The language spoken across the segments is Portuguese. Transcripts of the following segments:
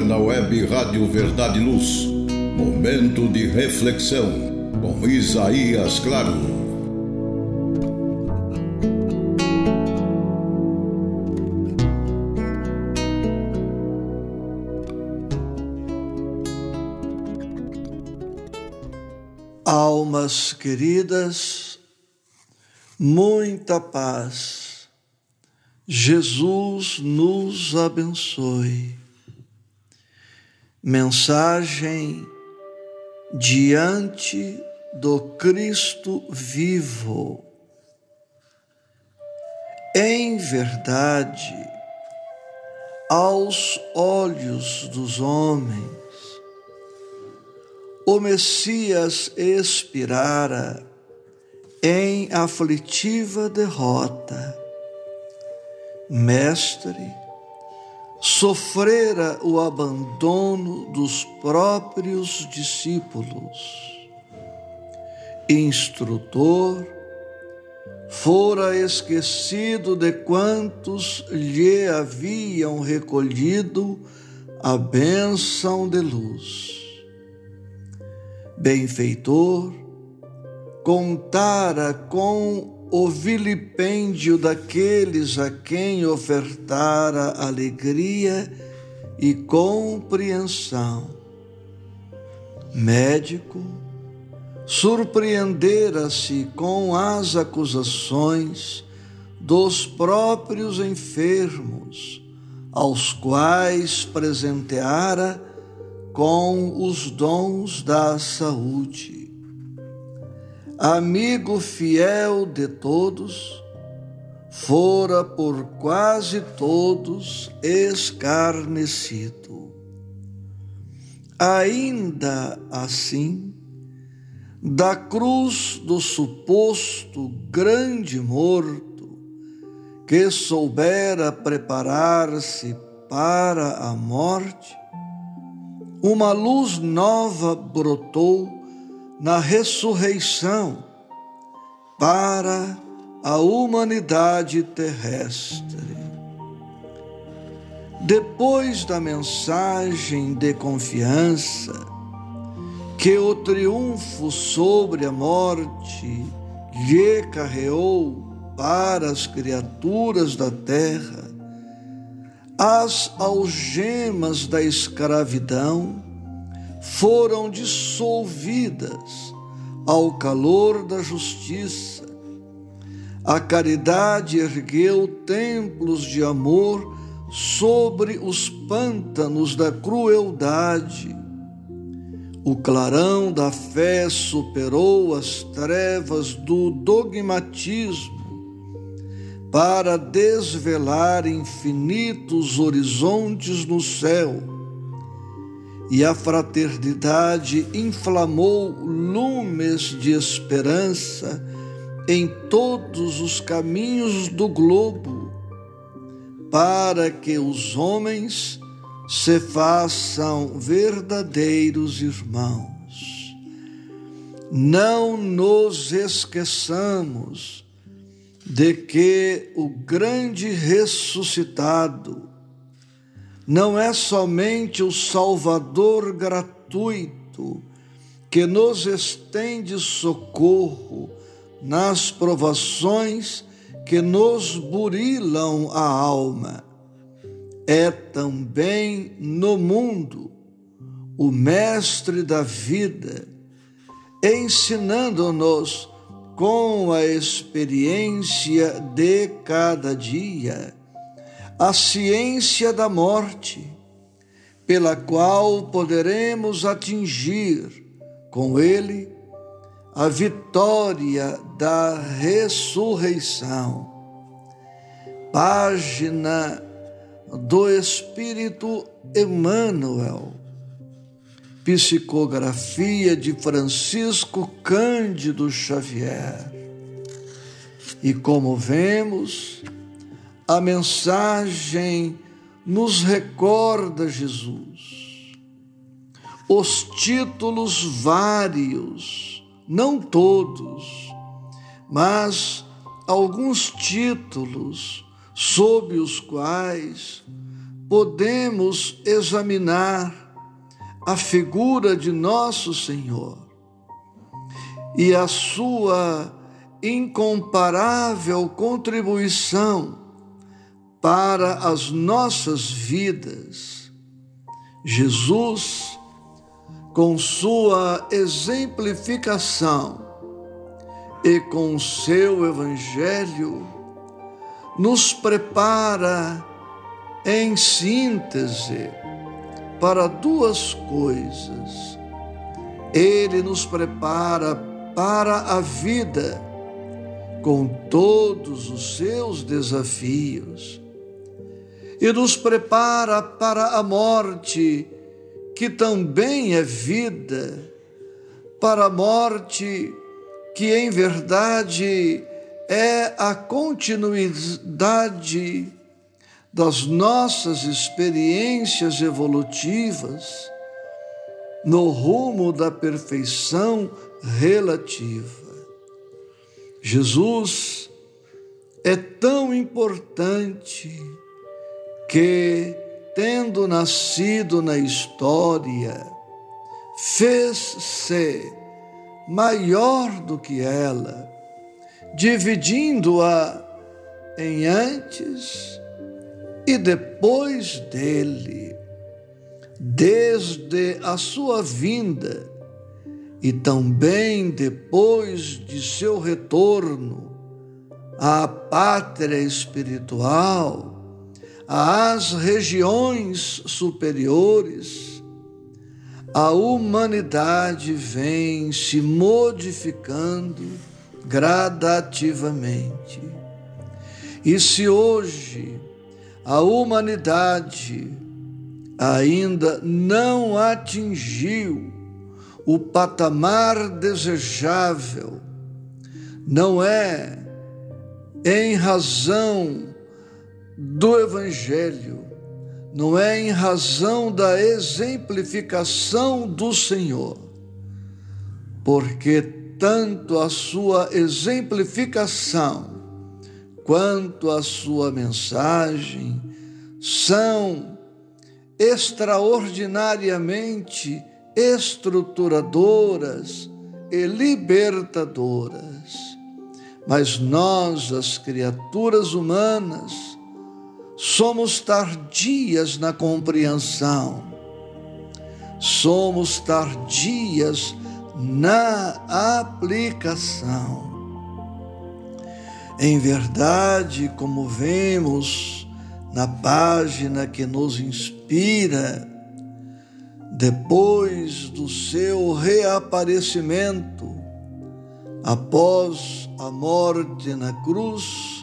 agora na web Rádio Verdade e Luz. Momento de reflexão com Isaías Claro. Almas queridas, muita paz Jesus nos abençoe. Mensagem diante do Cristo vivo. Em verdade, aos olhos dos homens, o Messias expirara em aflitiva derrota Mestre, sofrera o abandono dos próprios discípulos. Instrutor, fora esquecido de quantos lhe haviam recolhido a bênção de luz. Benfeitor, contara com o vilipêndio daqueles a quem ofertara alegria e compreensão. Médico, surpreendera-se com as acusações dos próprios enfermos, aos quais presenteara com os dons da saúde amigo fiel de todos, fora por quase todos escarnecido. Ainda assim, da cruz do suposto grande morto, que soubera preparar-se para a morte, uma luz nova brotou na ressurreição para a humanidade terrestre. Depois da mensagem de confiança que o triunfo sobre a morte lhe carreou para as criaturas da terra, as algemas da escravidão foram dissolvidas ao calor da justiça. A caridade ergueu templos de amor sobre os pântanos da crueldade. O clarão da fé superou as trevas do dogmatismo para desvelar infinitos horizontes no céu e a fraternidade inflamou lumes de esperança em todos os caminhos do globo, para que os homens se façam verdadeiros irmãos. Não nos esqueçamos de que o grande ressuscitado, não é somente o Salvador gratuito que nos estende socorro nas provações que nos burilam a alma. É também no mundo o Mestre da vida, ensinando-nos com a experiência de cada dia a ciência da morte, pela qual poderemos atingir com Ele a vitória da ressurreição. Página do Espírito Emmanuel. Psicografia de Francisco Cândido Xavier. E como vemos, a mensagem nos recorda Jesus. Os títulos vários, não todos, mas alguns títulos sob os quais podemos examinar a figura de nosso Senhor e a sua incomparável contribuição para as nossas vidas. Jesus, com sua exemplificação e com seu Evangelho, nos prepara, em síntese, para duas coisas. Ele nos prepara para a vida, com todos os seus desafios, e nos prepara para a morte, que também é vida, para a morte que em verdade é a continuidade das nossas experiências evolutivas no rumo da perfeição relativa. Jesus é tão importante que, tendo nascido na história, fez-se maior do que ela dividindo-a em antes e depois dele, desde a sua vinda e também depois de seu retorno à pátria espiritual, às regiões superiores, a humanidade vem se modificando gradativamente. E se hoje a humanidade ainda não atingiu o patamar desejável, não é em razão do Evangelho, não é em razão da exemplificação do Senhor, porque tanto a sua exemplificação quanto a sua mensagem são extraordinariamente estruturadoras e libertadoras. Mas nós, as criaturas humanas, somos tardias na compreensão, somos tardias na aplicação. Em verdade, como vemos na página que nos inspira, depois do seu reaparecimento, após a morte na cruz,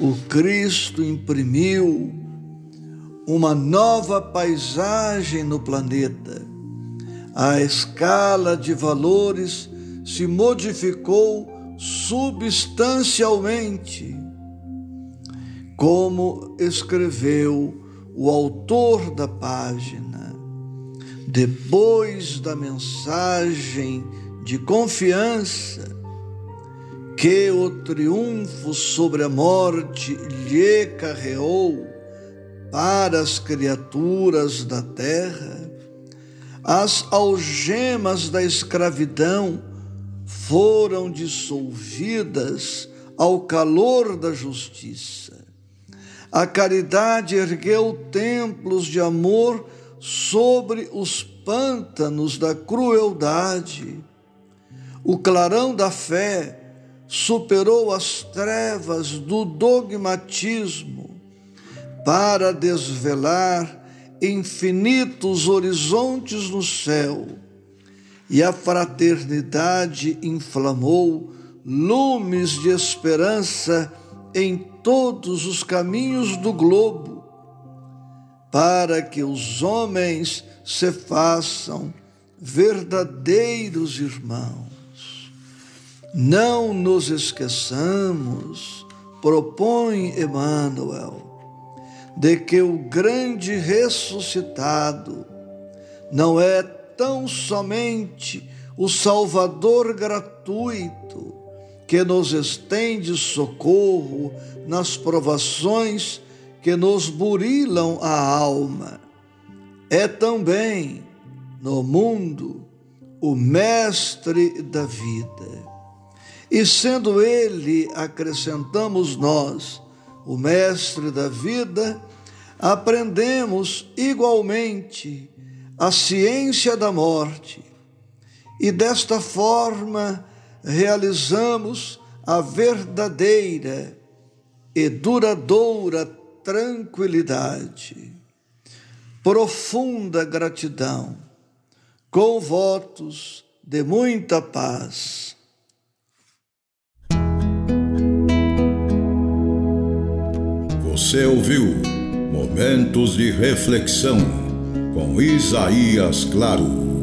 o Cristo imprimiu uma nova paisagem no planeta a escala de valores se modificou substancialmente, como escreveu o autor da página. Depois da mensagem de confiança que o triunfo sobre a morte lhe carreou para as criaturas da terra, as algemas da escravidão foram dissolvidas ao calor da justiça. A caridade ergueu templos de amor sobre os pântanos da crueldade. O clarão da fé superou as trevas do dogmatismo para desvelar infinitos horizontes no céu, e a fraternidade inflamou lumes de esperança em todos os caminhos do globo, para que os homens se façam verdadeiros irmãos. Não nos esqueçamos, propõe Emmanuel de que o grande ressuscitado não é tão somente o Salvador gratuito que nos estende socorro nas provações que nos burilam a alma. É também no mundo o mestre da vida. E sendo ele, acrescentamos nós, o mestre da vida, aprendemos igualmente a ciência da morte e desta forma realizamos a verdadeira e duradoura tranquilidade, profunda gratidão, com votos de muita paz. Você ouviu Momentos de Reflexão com Isaías Claro.